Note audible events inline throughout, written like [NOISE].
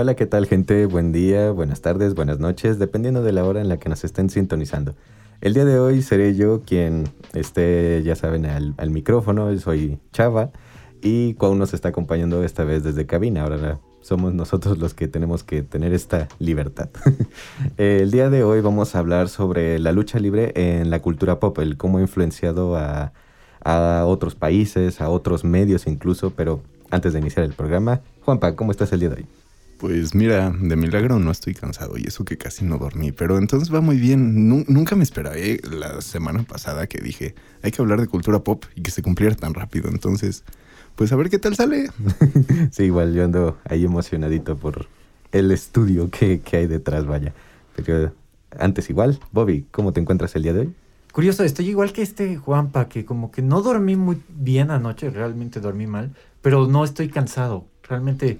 Hola, ¿qué tal gente? Buen día, buenas tardes, buenas noches, dependiendo de la hora en la que nos estén sintonizando. El día de hoy seré yo quien esté, ya saben, al, al micrófono. Soy Chava y Cuau nos está acompañando esta vez desde cabina. Ahora somos nosotros los que tenemos que tener esta libertad. [LAUGHS] el día de hoy vamos a hablar sobre la lucha libre en la cultura pop, el cómo ha influenciado a, a otros países, a otros medios incluso, pero antes de iniciar el programa, Juanpa, ¿cómo estás el día de hoy? Pues mira, de milagro no estoy cansado y eso que casi no dormí, pero entonces va muy bien. nunca me esperé la semana pasada que dije, hay que hablar de cultura pop y que se cumpliera tan rápido. Entonces, pues a ver qué tal sale. [LAUGHS] sí, igual yo ando ahí emocionadito por el estudio que, que hay detrás, vaya. Pero antes igual, Bobby, ¿cómo te encuentras el día de hoy? Curioso, estoy igual que este Juanpa, que como que no dormí muy bien anoche, realmente dormí mal, pero no estoy cansado. Realmente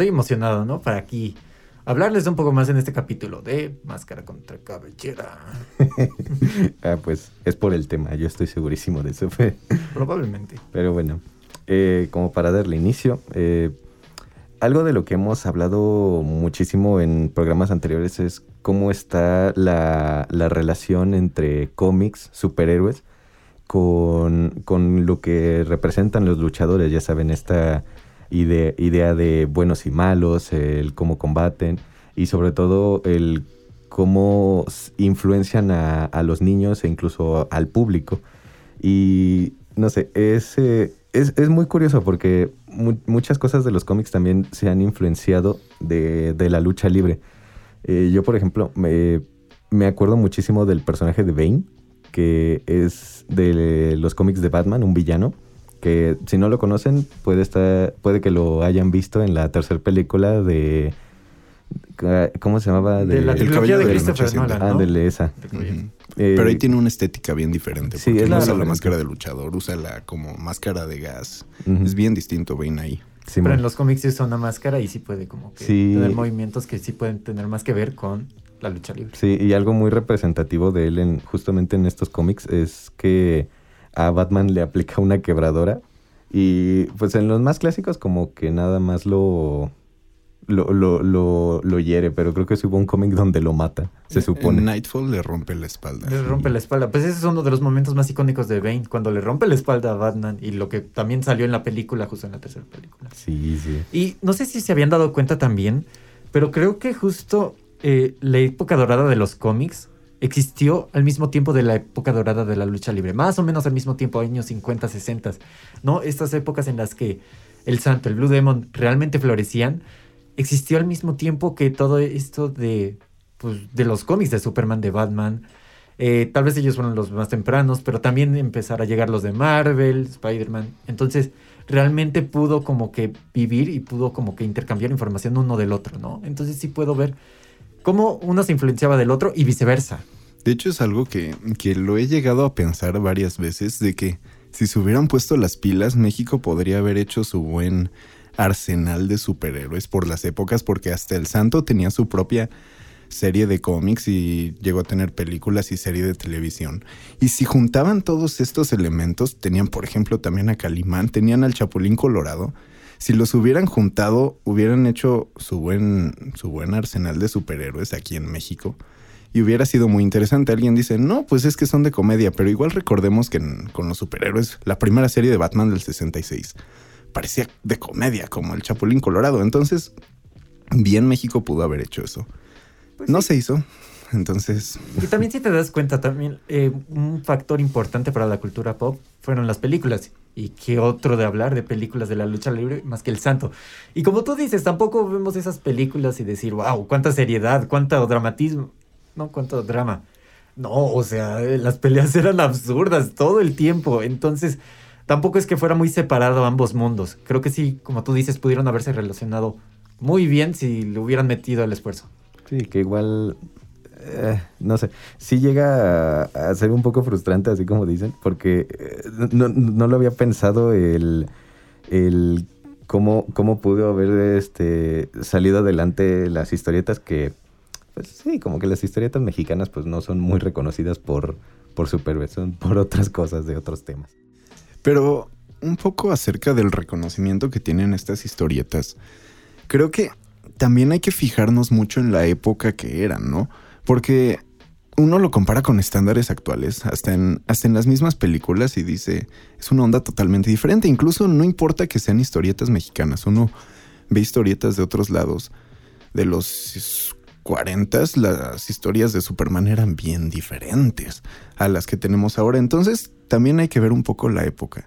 estoy emocionado, ¿no? Para aquí hablarles un poco más en este capítulo de Máscara contra Cabellera. [LAUGHS] ah, pues es por el tema, yo estoy segurísimo de eso. [LAUGHS] Probablemente. Pero bueno, eh, como para darle inicio, eh, algo de lo que hemos hablado muchísimo en programas anteriores es cómo está la, relación entre cómics, superhéroes, con, con, lo que representan los luchadores. Ya saben, esta idea de buenos y malos, el cómo combaten y sobre todo el cómo influencian a, los niños e incluso al público. Y no sé, es, es, es muy curioso porque muchas cosas de los cómics también se han influenciado de, de la lucha libre. Eh, yo, por ejemplo, me, me, acuerdo muchísimo del personaje de Bane, que es de los cómics de Batman, un villano que si no lo conocen, puede estar, puede que lo hayan visto en la tercera película de ¿cómo se llamaba? De, la trilogía de, Christopher Nolan, ¿no? de esa. Eh, Pero ahí tiene una estética bien diferente. Sí, porque no usa la máscara de luchador, usa la como máscara de gas. Es bien distinto, ven ahí. Pero en los cómics usa una máscara y sí puede como que tener movimientos que sí pueden tener más que ver con la lucha libre. Sí, y algo muy representativo de él en, justamente en estos cómics es que a Batman le aplica una quebradora. Y pues en los más clásicos como que nada más lo, lo, lo, lo, hiere, pero creo que hubo un cómic donde lo mata, se supone. En Nightfall le rompe la espalda. Le rompe la espalda. Pues ese es uno de los momentos más icónicos de Bane, cuando le rompe la espalda a Batman y lo que también salió en la película, justo en la tercera película. Sí, sí. Y no sé si se habían dado cuenta también, pero creo que justo eh, la época dorada de los cómics existió al mismo tiempo de la época dorada de la lucha libre, más o menos al mismo tiempo, años 50, 60, ¿no? Estas épocas en las que el santo, el Blue Demon realmente florecían, existió al mismo tiempo que todo esto de, pues, de los cómics de Superman, de Batman. Eh, tal vez ellos fueron los más tempranos, pero también empezaron a llegar los de Marvel, Spider-Man. Entonces, realmente pudo como que vivir y pudo como que intercambiar información uno del otro, ¿no? Entonces sí puedo ver cómo uno se influenciaba del otro y viceversa. De hecho, es algo que, que lo he llegado a pensar varias veces, de que si se hubieran puesto las pilas, México podría haber hecho su buen arsenal de superhéroes por las épocas, porque hasta el Santo tenía su propia serie de cómics y llegó a tener películas y serie de televisión. Y si juntaban todos estos elementos, tenían por ejemplo también a Calimán, tenían al Chapulín Colorado, si los hubieran juntado, hubieran hecho su buen, su buen arsenal de superhéroes aquí en México. Y hubiera sido muy interesante. Alguien dice, no, pues es que son de comedia, pero igual recordemos que con los superhéroes, la primera serie de Batman del 66 parecía de comedia, como el Chapulín Colorado. Entonces, bien México pudo haber hecho eso. Pues no se hizo. Entonces. Y también, si te das cuenta, también eh, un factor importante para la cultura pop fueron las películas. Y qué otro de hablar de películas de la lucha libre más que el santo. Y como tú dices, tampoco vemos esas películas y decir, wow, cuánta seriedad, cuánto dramatismo. No, cuánto drama. No, o sea, las peleas [LAUGHS] eran absurdas todo el tiempo. Entonces, tampoco es que fuera muy separado ambos mundos. Creo que sí, como tú dices, pudieron haberse relacionado muy bien si le hubieran metido el esfuerzo. Sí, que igual eh, no sé, sí llega a, ser un poco frustrante, así como dicen, porque eh, no, lo había pensado el, el cómo, cómo pudo haber este, salido adelante las historietas que, pues sí, como que las historietas mexicanas pues no son muy reconocidas por, por superhéroes, son por otras cosas de otros temas. Pero un poco acerca del reconocimiento que tienen estas historietas. Creo que también hay que fijarnos mucho en la época que eran, ¿no? Porque uno lo compara con estándares actuales, hasta en, hasta en las mismas películas y dice, es una onda totalmente diferente. Incluso no importa que sean historietas mexicanas, uno ve historietas de otros lados. De los 40 las historias de Superman eran bien diferentes a las que tenemos ahora. Entonces también hay que ver un poco la época.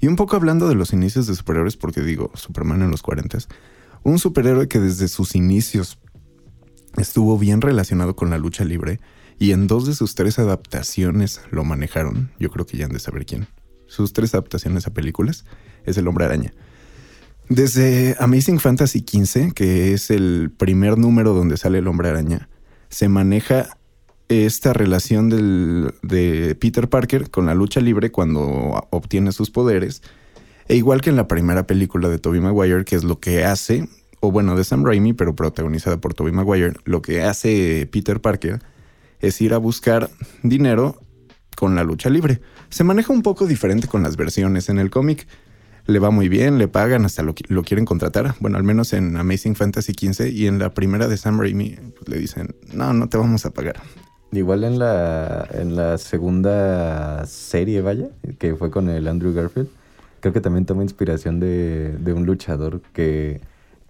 Y un poco hablando de los inicios de superhéroes, porque digo, Superman en los 40 un superhéroe que desde sus inicios estuvo bien relacionado con la lucha libre y en dos de sus tres adaptaciones lo manejaron, yo creo que ya han de saber quién. Sus tres adaptaciones a películas es el hombre araña. Desde Amazing Fantasy XV, que es el primer número donde sale el hombre araña, se maneja esta relación de Peter Parker con la lucha libre cuando obtiene sus poderes. E igual que en la primera película de Tobey Maguire, que es lo que hace, o bueno, de Sam Raimi, pero protagonizada por Tobey Maguire, lo que hace Peter Parker es ir a buscar dinero con la lucha libre. Se maneja un poco diferente con las versiones en el cómic le va muy bien, le pagan, hasta lo, lo, quieren contratar. Bueno, al menos en Amazing Fantasy XV y en la primera de Sam Raimi pues, le dicen, no, no te vamos a pagar. Igual en la, en la segunda serie, vaya, que fue con el Andrew Garfield, creo que también toma inspiración de, de un luchador que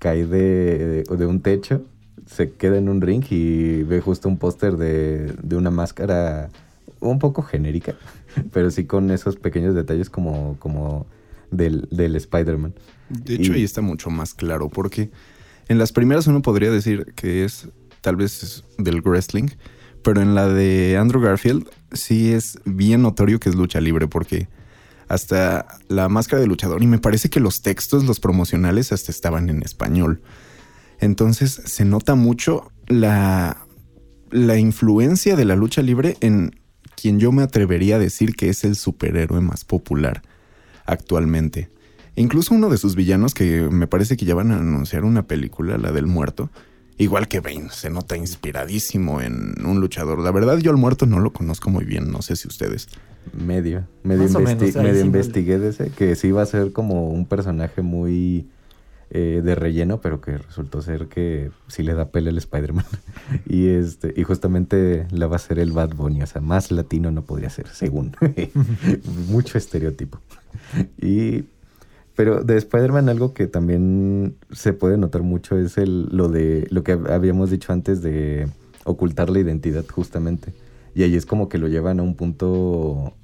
cae de, de, de, un techo, se queda en un ring y ve justo un póster de, de una máscara un poco genérica, [LAUGHS] pero sí con esos pequeños detalles como... como del, del Spider-Man. De hecho, ahí está mucho más claro, porque en las primeras uno podría decir que es tal vez del wrestling, pero en la de Andrew Garfield sí es bien notorio que es lucha libre, porque hasta la máscara de luchador, y me parece que los textos, los promocionales, hasta estaban en español. Entonces se nota mucho la, la influencia de la lucha libre en quien yo me atrevería a decir que es el superhéroe más popular actualmente. Incluso uno de sus villanos, que me parece que ya van a anunciar una película, la del muerto, igual que Bane, se nota inspiradísimo en un luchador. La verdad, yo al muerto no lo conozco muy bien, no sé si ustedes. Medio, medio, medio investigué de ese, que sí iba a ser como un personaje muy eh, de relleno, pero que resultó ser que sí le da pele el Spider-Man. [LAUGHS] y, este, y justamente la va a ser el Bad Bunny, o sea, más latino no podría ser, según. [LAUGHS] Mucho estereotipo. [LAUGHS] y, pero de Spider-Man algo que también se puede notar mucho es el, lo, de, lo que habíamos dicho antes de ocultar la identidad justamente. Y ahí es como que lo llevan a un punto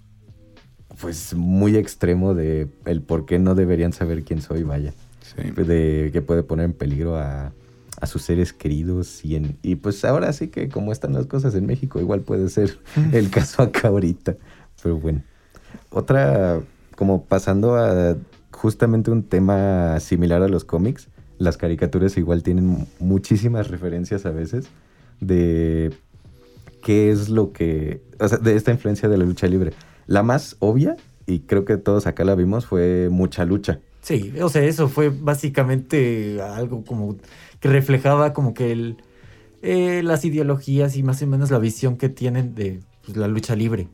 pues muy extremo de el por qué no deberían saber quién soy, vaya. De que puede poner en peligro a, a sus seres queridos y, en, y pues ahora sí que como están las cosas en México igual puede ser [LAUGHS] el caso acá ahorita. Pero bueno, otra como pasando a justamente un tema similar a los cómics, las caricaturas igual tienen muchísimas referencias a veces de qué es lo que, o sea, de esta influencia de la lucha libre. La más obvia, y creo que todos acá la vimos, fue Mucha Lucha. Sí, o sea, eso fue básicamente algo como que reflejaba como que el, eh, las ideologías y más o menos la visión que tienen de pues, la lucha libre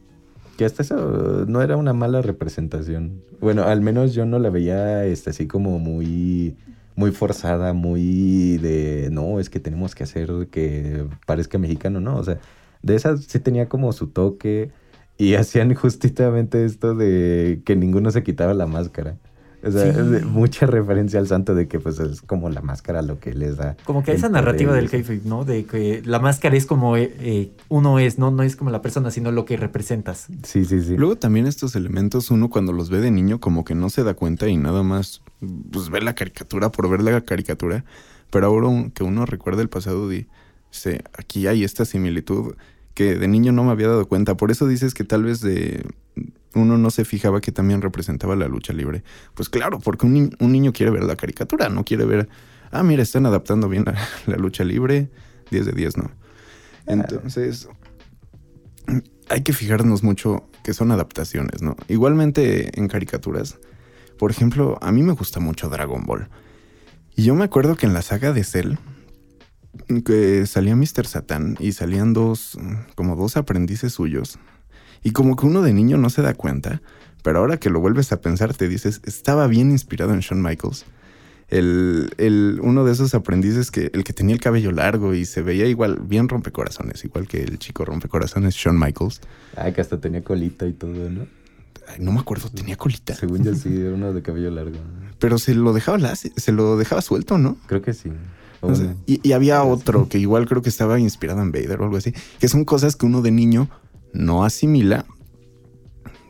que hasta eso no era una mala representación. Bueno, al menos yo no la veía este, así como muy, muy forzada, muy de, no, es que tenemos que hacer que parezca mexicano, ¿no? O sea, de esas sí tenía como su toque y [LAUGHS] hacían justamente esto de que ninguno se quitaba la máscara. O sea, mucha referencia al santo de que pues es como la máscara lo que les da. Como que esa narrativa del kayfabe, ¿no? De que la máscara es como eh, eh, uno es, ¿no? No es como la persona, sino lo que representas. Sí, sí, sí. Luego también estos elementos uno cuando los ve de niño como que no se da cuenta y nada más pues ve la caricatura por ver la caricatura. Pero ahora que uno recuerda el pasado, dice, aquí hay esta similitud que de niño no me había dado cuenta. Por eso dices que tal vez de uno no se fijaba que también representaba la lucha libre. Pues claro, porque un, niño quiere ver la caricatura, no quiere ver, ah, mira, están adaptando bien la, [LAUGHS] lucha libre, 10 de 10, ¿no? Entonces, hay que fijarnos mucho que son adaptaciones, ¿no? Igualmente en caricaturas, por ejemplo, a mí me gusta mucho Dragon Ball. Y yo me acuerdo que en la saga de Cell, que salía Mr. Satan y salían dos, como dos aprendices suyos, y como que uno de niño no se da cuenta, pero ahora que lo vuelves a pensar te dices, estaba bien inspirado en Shawn Michaels. el, el, uno de esos aprendices que el que tenía el cabello largo y se veía igual, bien rompecorazones, igual que el chico rompecorazones, Shawn Michaels. Ay, que hasta tenía colita y todo, ¿no? Ay, no me acuerdo, tenía colita. Según yo sí, era uno de cabello largo. Pero se lo dejaba se lo dejaba suelto, ¿no? Creo que sí. No sé. Y, y había otro que igual creo que estaba inspirado en Vader o algo así, que son cosas que uno de niño no asimila.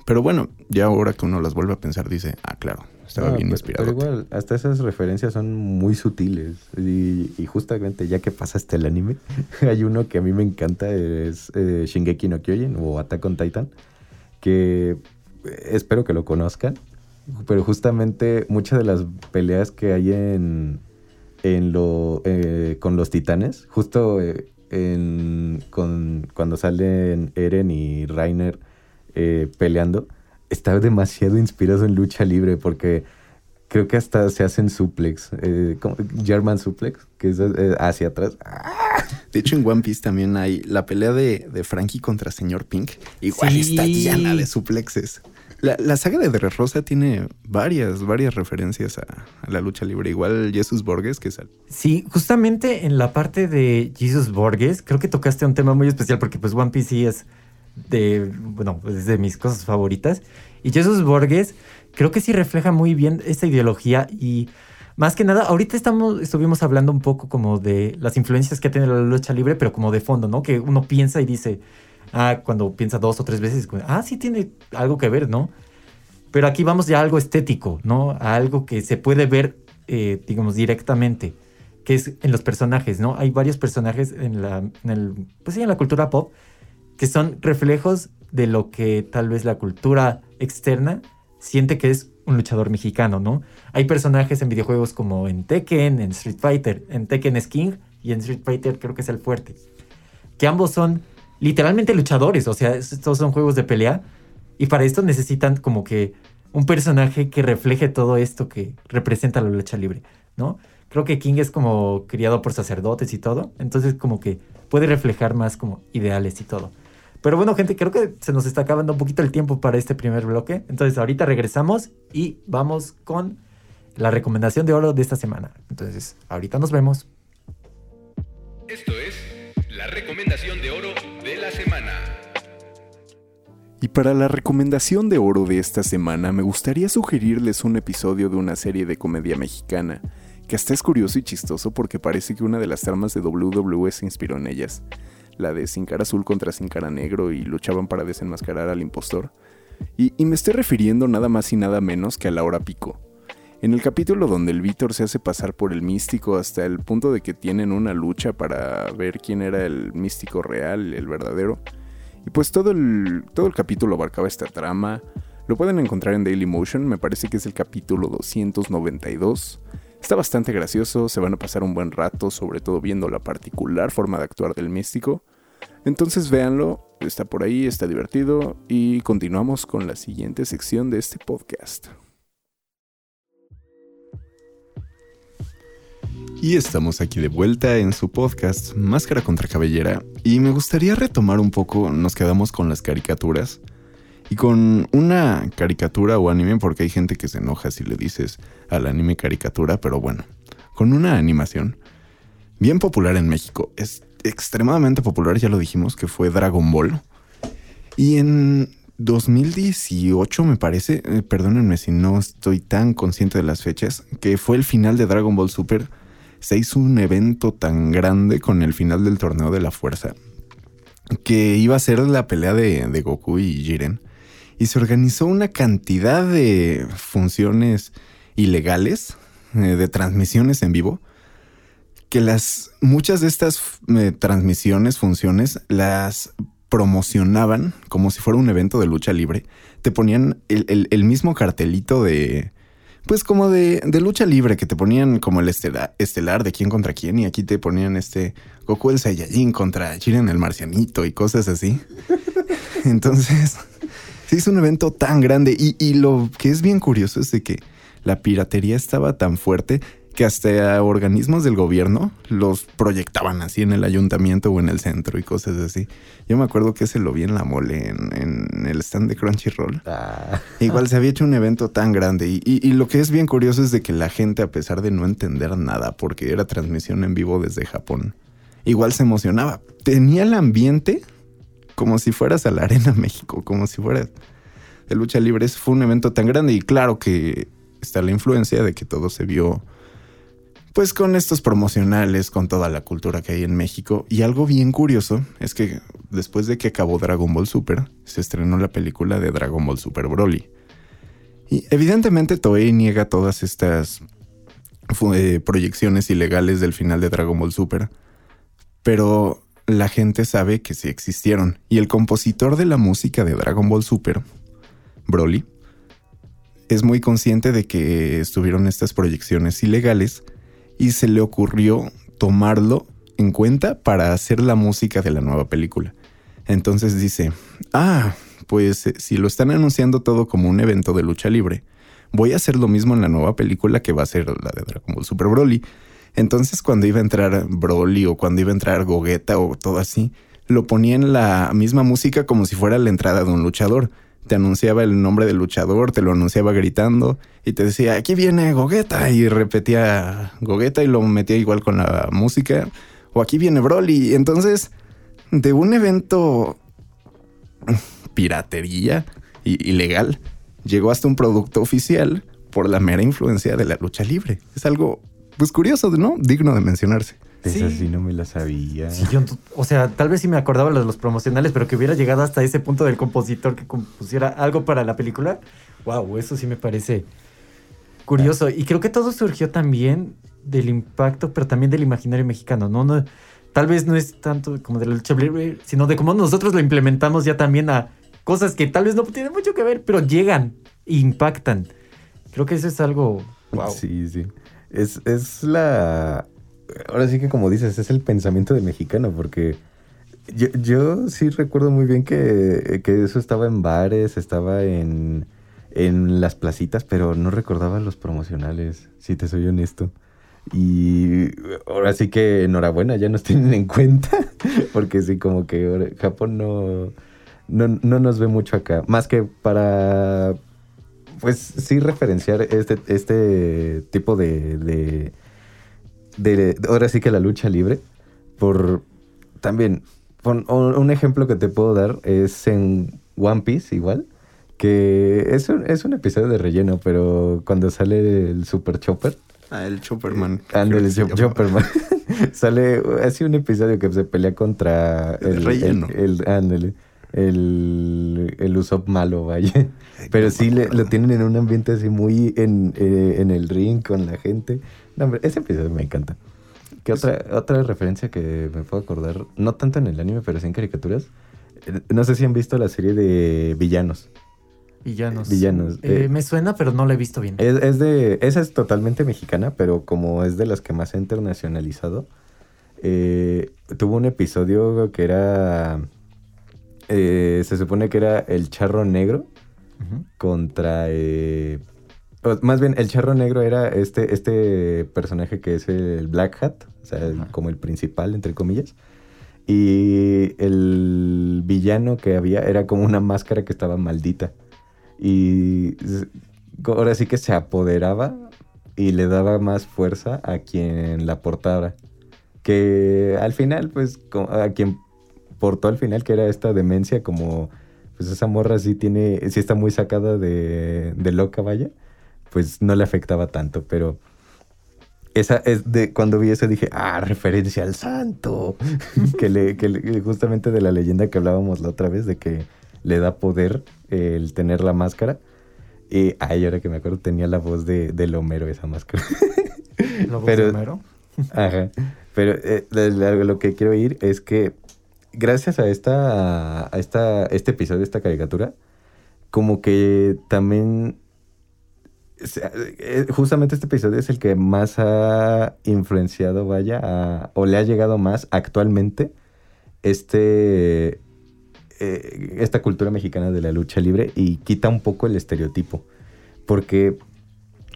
Pero bueno, ya ahora que uno las vuelve a pensar, dice, ah, claro, estaba no, bien pero- inspirado. Pero igual, hasta esas referencias son muy sutiles. Y, y justamente ya que pasaste el anime, [LAUGHS] hay uno que a mí me encanta, es eh, Shingeki no Kyojin o Attack on Titan, que eh, espero que lo conozcan. Pero justamente muchas de las peleas que hay en, en lo, eh, con los titanes, justo eh, en, con, cuando salen Eren y Rainer eh, peleando, está demasiado inspirado en lucha libre porque creo que hasta se hacen suplex, eh, German suplex, que es hacia atrás. De hecho, en One Piece también hay la pelea de, de Frankie contra Señor Pink. Igual Sí. está llena de suplexes. La, la saga de Dressrosa tiene varias, varias referencias a, la lucha libre. Igual Jesus Borges, que sal- Sí, justamente en la parte de Jesus Borges, creo que tocaste un tema muy especial porque pues One Piece es de, bueno, pues, es de mis cosas favoritas. Y Jesus Borges creo que sí refleja muy bien esta ideología y más que nada, ahorita estamos, estuvimos hablando un poco como de las influencias que tiene la lucha libre, pero como de fondo, ¿no? Que uno piensa y dice, ah, cuando piensa dos o tres veces, ah, sí tiene algo que ver, ¿no? Pero aquí vamos ya a algo estético, ¿no? A algo que se puede ver, eh, digamos, directamente, que es en los personajes, ¿no? Hay varios personajes en la, en el, pues sí, en la cultura pop que son reflejos de lo que tal vez la cultura externa siente que es un luchador mexicano, ¿no? Hay personajes en videojuegos como en Tekken, en Street Fighter. En Tekken es King y en Street Fighter creo que es el fuerte. Que ambos son literalmente luchadores, o sea, estos son juegos de pelea. Y para esto necesitan como que un personaje que refleje todo esto que representa la lucha libre, ¿no? Creo que King es como criado por sacerdotes y todo, entonces como que puede reflejar más como ideales y todo. Pero bueno, gente, creo que se nos está acabando un poquito el tiempo para este primer bloque. Entonces ahorita regresamos y vamos con la recomendación de oro de esta semana. Entonces, ahorita nos vemos. Esto es la recomendación Y para la recomendación de oro de esta semana, me gustaría sugerirles un episodio de una serie de comedia mexicana, que hasta es curioso y chistoso porque parece que una de las tramas de WWE se inspiró en ellas, la de Sin Cara Azul contra Sin Cara Negro y luchaban para desenmascarar al impostor. Y, y me estoy refiriendo nada más y nada menos que a la hora pico. En el capítulo donde el Víctor se hace pasar por el místico hasta el punto de que tienen una lucha para ver quién era el místico real, el verdadero, y pues todo el, todo el capítulo abarcaba esta trama. Lo pueden encontrar en Dailymotion, me parece que es el capítulo 292. Está bastante gracioso, se van a pasar un buen rato, sobre todo viendo la particular forma de actuar del místico. Entonces véanlo, está por ahí, está divertido y continuamos con la siguiente sección de este podcast. Y estamos aquí de vuelta en su podcast Máscara contra Cabellera. Y me gustaría retomar un poco, nos quedamos con las caricaturas. Y con una caricatura o anime porque hay gente que se enoja si le dices al anime caricatura, pero bueno, con una animación bien popular en México, es extremadamente popular, ya lo dijimos, que fue Dragon Ball. Y en 2018 me parece, eh, perdónenme si no estoy tan consciente de las fechas, que fue el final de Dragon Ball Super se hizo un evento tan grande con el final del torneo de la fuerza que iba a ser la pelea de, Goku y Jiren. Y se organizó una cantidad de funciones ilegales, eh, de transmisiones en vivo, que las muchas de estas eh, transmisiones, funciones, las promocionaban como si fuera un evento de lucha libre. Te ponían el mismo cartelito de, pues como de, de lucha libre, que te ponían como el estela- estelar de quién contra quién, y aquí te ponían este Goku el Saiyajin contra Jiren el Marcianito y cosas así. [LAUGHS] Entonces, se hizo un evento tan grande, y, y lo que es bien curioso es de que la piratería estaba tan fuerte que hasta organismos del gobierno los proyectaban así en el ayuntamiento o en el centro y cosas así. Yo me acuerdo que ese lo vi en la mole, en, en el stand de Crunchyroll. Ah, Igual se había hecho un evento tan grande y, y- y lo que es bien curioso es de que la gente, a pesar de no entender nada, porque era transmisión en vivo desde Japón, igual se emocionaba. Tenía el ambiente como si fueras a la Arena [LAUGHS] México, como si fueras de lucha libre. Fue un evento tan grande y claro que está la influencia de que todo se vio pues con estos promocionales, con toda la cultura que hay en México. Y algo bien curioso es que después de que acabó Dragon Ball Super, se estrenó la película de Dragon Ball Super Broly. Y evidentemente Toei niega todas estas eh, proyecciones ilegales del final de Dragon Ball Super. Pero la gente sabe que sí existieron. Y el compositor de la música de Dragon Ball Super, Broly, es muy consciente de que estuvieron estas proyecciones ilegales y se le ocurrió tomarlo en cuenta para hacer la música de la nueva película. Entonces dice, ah, pues eh, si lo están anunciando todo como un evento de lucha libre, voy a hacer lo mismo en la nueva película que va a ser la de Dragon Ball Super Broly. Entonces cuando iba a entrar Broly o cuando iba a entrar Gogeta o todo así, lo ponía en la misma música como si fuera la entrada de un luchador. Te anunciaba el nombre del luchador, te lo anunciaba gritando y te decía, aquí viene Gogeta y repetía Gogeta y lo metía igual con la música. O aquí viene Broly. Entonces, de un evento piratería y ilegal, llegó hasta un producto oficial por la mera influencia de la lucha libre. Es algo, pues curioso, ¿no? Digno de mencionarse. Esa Sí. sí no me la sabía. Sí, yo, o sea, tal vez sí me acordaba de los promocionales, pero que hubiera llegado hasta ese punto del compositor que compusiera algo para la película. Wow, eso sí me parece curioso. Y creo que todo surgió también del impacto, pero también del imaginario mexicano, ¿no? no tal vez no es tanto como de la lucha libre, sino de cómo nosotros lo implementamos ya también a cosas que tal vez no tienen mucho que ver, pero llegan e impactan. Creo que eso es algo. Wow. Sí, sí. Es, es la. Ahora sí que, como dices, es el pensamiento del mexicano, porque yo, yo sí recuerdo muy bien que, que eso estaba en bares, estaba en, en las placitas, pero no recordaba los promocionales, si te soy honesto. Y ahora sí que enhorabuena, ya nos tienen en cuenta, [LAUGHS] porque sí, como que Japón no, no, no nos ve mucho acá, más que para pues sí referenciar este, este tipo de, de, de- Ahora sí que la lucha libre. Por. También. un ejemplo que te puedo dar es en One Piece, igual. Que es un, es un episodio de relleno, pero cuando sale el Super Chopper. Ah, el Chopperman. Ándale, el Chop- Chopperman. [LAUGHS] sale así un episodio que se pelea contra El el. relleno. El, el- ándale. El, el Usopp malo, vaya. Pero sí le- lo tienen en un ambiente así muy en, eh, en el ring con la gente. No, hombre, ese episodio me encanta. ¿Qué otra, otra referencia que me puedo acordar? No tanto en el anime, pero sí en caricaturas. Eh, No sé si han visto la serie de Villanos. Villanos. Villanos, Eh, eh. me suena, pero no la he visto bien. Es, es de. Esa es totalmente mexicana, pero como es de las que más ha internacionalizado. eh, tuvo un episodio que era. se supone que era el charro negro contra. Más bien, el charro negro era este, este personaje que es el Black Hat, o sea, el- como el principal, entre comillas. Y el villano que había era como una máscara que estaba maldita. Y ahora sí que se apoderaba y le daba más fuerza a quien la portara. Que al final, pues, a quien portó al final, que era esta demencia, como, pues esa morra sí tiene, sí está muy sacada de, de loca, vaya, pues no le afectaba tanto, pero esa es de cuando vi eso dije, ah, referencia al santo, [LAUGHS] que, le, que le- justamente de la leyenda que hablábamos la otra vez, de que le da poder eh, el tener la máscara. Y, ay, ahora que me acuerdo, tenía la voz de, del Homero esa máscara. La voz pero- de Homero. [LAUGHS] Ajá. Pero eh, lo, que quiero ir es que gracias a esta, a esta, este episodio, esta caricatura, como que también justamente este episodio es el que más ha influenciado, vaya, o le ha llegado más actualmente este eh, esta cultura mexicana de la lucha libre y quita un poco el estereotipo. Porque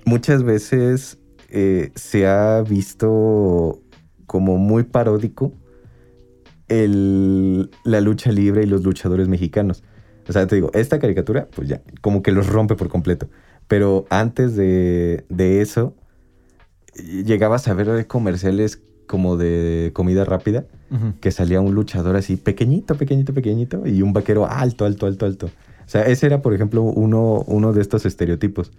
muchas veces eh, se ha visto como muy paródico el- la lucha libre y los luchadores mexicanos. O sea, te digo, esta caricatura, pues ya, como que los rompe por completo. Pero antes de, de eso, llegabas a ver comerciales como de comida rápida, que salía un luchador así pequeñito, pequeñito, pequeñito, y un vaquero alto, alto, alto, alto. O sea, ese era, por ejemplo, uno, uno de estos estereotipos.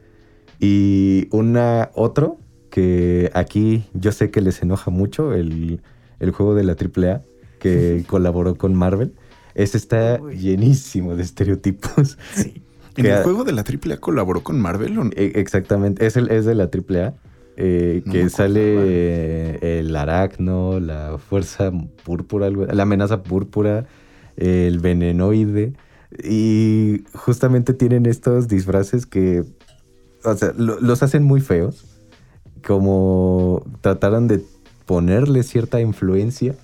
Y una, otro que aquí yo sé que les enoja mucho, el, el juego de la AAA, que [LAUGHS] colaboró con Marvel. Ese está Uy. llenísimo de estereotipos. Sí. ¿En el juego de la AAA colaboró con Marvel o no? E- Exactamente, es, el, es de la AAA. eh, No que sale el aracno, la fuerza púrpura, la amenaza púrpura, el venenoide. Y justamente tienen estos disfraces que, o sea, lo- los hacen muy feos. Como trataron de ponerle cierta influencia,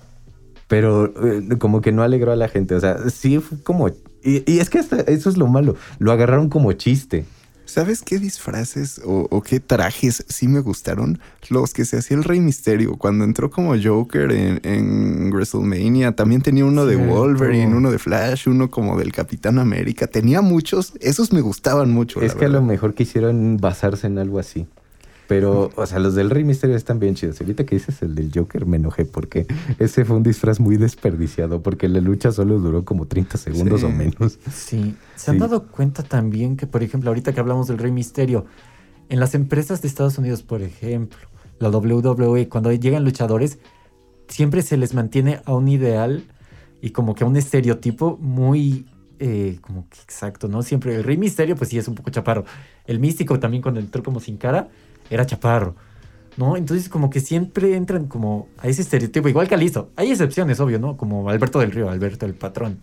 pero eh, como que no alegró a la gente. O sea, sí fue como... Y, y es que hasta eso es lo malo. Lo agarraron como chiste. ¿Sabes qué disfraces o, o qué trajes sí me gustaron? Los que se hacía el Rey Misterio. Cuando entró como Joker en, en WrestleMania, también tenía uno de. Wolverine, uno de Flash, uno como del Capitán América. Tenía muchos. Esos me gustaban mucho. Es que a lo mejor quisieron basarse en algo así. Pero, o sea, los del Rey Misterio están bien chidos. Ahorita que dices el del Joker me enojé porque ese fue un disfraz muy desperdiciado porque la lucha solo duró como 30 segundos Sí. o menos. Sí. ¿Se han dado cuenta también que, por ejemplo, ahorita que hablamos del Rey Misterio, en las empresas de Estados Unidos, por ejemplo, la WWE, cuando llegan luchadores, siempre se les mantiene a un ideal y como que a un estereotipo muy eh, como que exacto, ¿no? Siempre el Rey Misterio, pues sí es un poco chaparro. El místico también cuando entró como sin cara, era chaparro. ¿No? Entonces como que siempre entran como a ese estereotipo, igual que Alisto. Hay excepciones, obvio, ¿no? Como Alberto del Río, Alberto el patrón.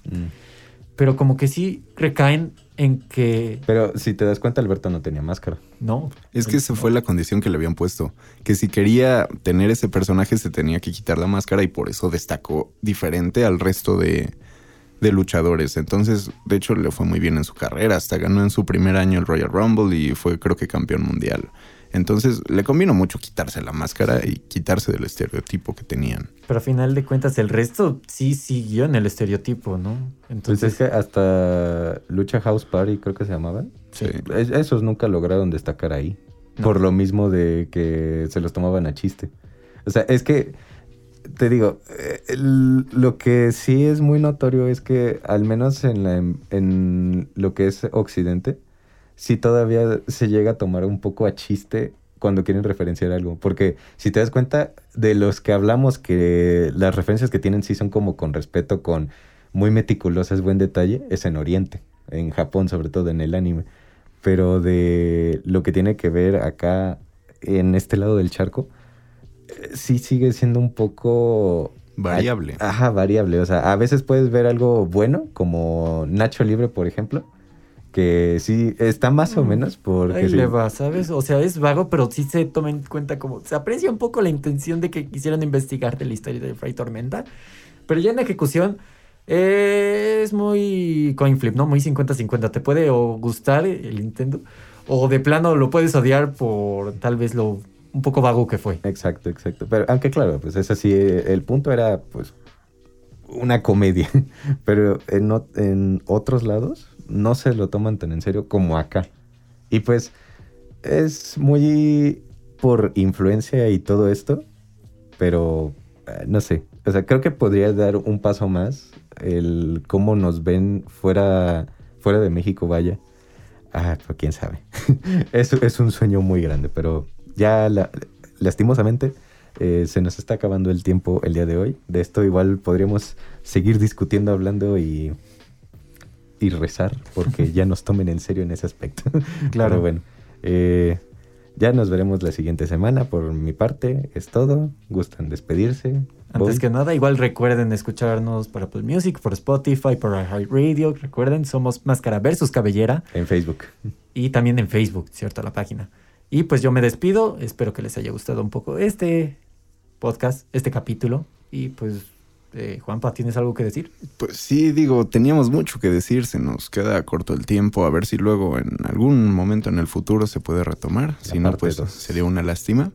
Pero como que sí recaen en que Pero si te das cuenta, Alberto no tenía máscara. no. Es que esa fue la condición que le habían puesto. Que si quería tener ese personaje se tenía que quitar la máscara y por eso destacó diferente al resto de, de luchadores. Entonces, de hecho, le fue muy bien en su carrera. Hasta ganó en su primer año el Royal Rumble y fue creo que campeón mundial. Entonces, le convino mucho quitarse la máscara y quitarse del estereotipo que tenían. Pero a final de cuentas el resto sí siguió en el estereotipo, ¿no? Pues Entonces es que hasta Lucha House Party creo que se llamaban. Sí. Es- esos nunca lograron destacar ahí. No. Por lo mismo de que se los tomaban a chiste. O sea, es que, te digo, eh, lo que sí es muy notorio es que al menos en, la- en lo que es Occidente, sí todavía se llega a tomar un poco a chiste cuando quieren referenciar algo. Porque si te das cuenta de los que hablamos, que las referencias que tienen sí son como con respeto, con muy meticulosas, buen detalle, es en Oriente, en Japón sobre todo, en el anime. Pero de lo que tiene que ver acá, en este lado del charco, sí sigue siendo un poco... Variable. Ajá, variable. O sea, a veces puedes ver algo bueno, como Nacho Libre, por ejemplo, que sí está más o Mm, menos porque... ahí sí- le va, ¿sabes? O sea, es vago, pero sí se toma en cuenta como... Se aprecia un poco la intención de que quisieran investigar de la historia de Fray Tormenta. Pero ya en ejecución eh, es muy coin flip, ¿no? Muy 50-50. Te puede o gustar el Nintendo o de plano lo puedes odiar por tal vez lo un poco vago que fue. Exacto, exacto. Pero aunque claro, pues es así, eh, el punto era pues una comedia, [LAUGHS] pero en, otros lados no se lo toman tan en serio como acá. Y pues es muy por influencia y todo esto, pero eh, no sé, o sea, creo que podría dar un paso más el cómo nos ven fuera, fuera de México, vaya. Ah, pues quién sabe. [LAUGHS] es, es un sueño muy grande, pero ya la- lastimosamente eh, se nos está acabando el tiempo el día de hoy. De esto igual podríamos seguir discutiendo, hablando y, y rezar, porque ya nos tomen en serio en ese aspecto. [LAUGHS] Claro. Pero bueno, eh, ya nos veremos la siguiente semana. Por mi parte, es todo. ¿Gustan despedirse? Antes Voy. que nada, igual recuerden escucharnos por Apple Music, por Spotify, por iHeartRadio. Recuerden, somos Máscara versus Cabellera En Facebook. y también en Facebook, ¿cierto? La página. Y pues yo me despido. Espero que les haya gustado un poco este podcast, este capítulo. Y pues, eh, Juanpa, ¿tienes algo que decir? Pues sí, digo, teníamos mucho que decir, se nos queda corto el tiempo, a ver si luego en algún momento en el futuro se puede retomar, si no, pues dos. sería una lástima.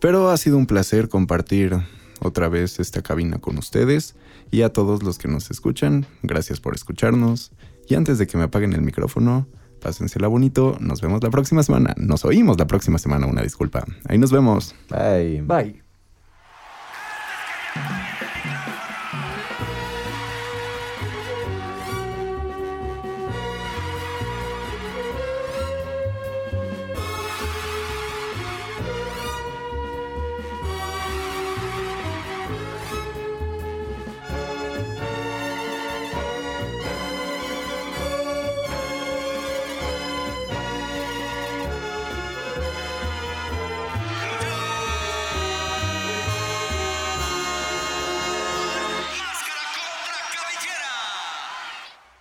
Pero ha sido un placer compartir otra vez esta cabina con ustedes y a todos los que nos escuchan, gracias por escucharnos. Y antes de que me apaguen el micrófono, pásensela bonito, nos vemos la próxima semana. Nos oímos la próxima semana, una disculpa. Ahí nos vemos. Bye. Bye.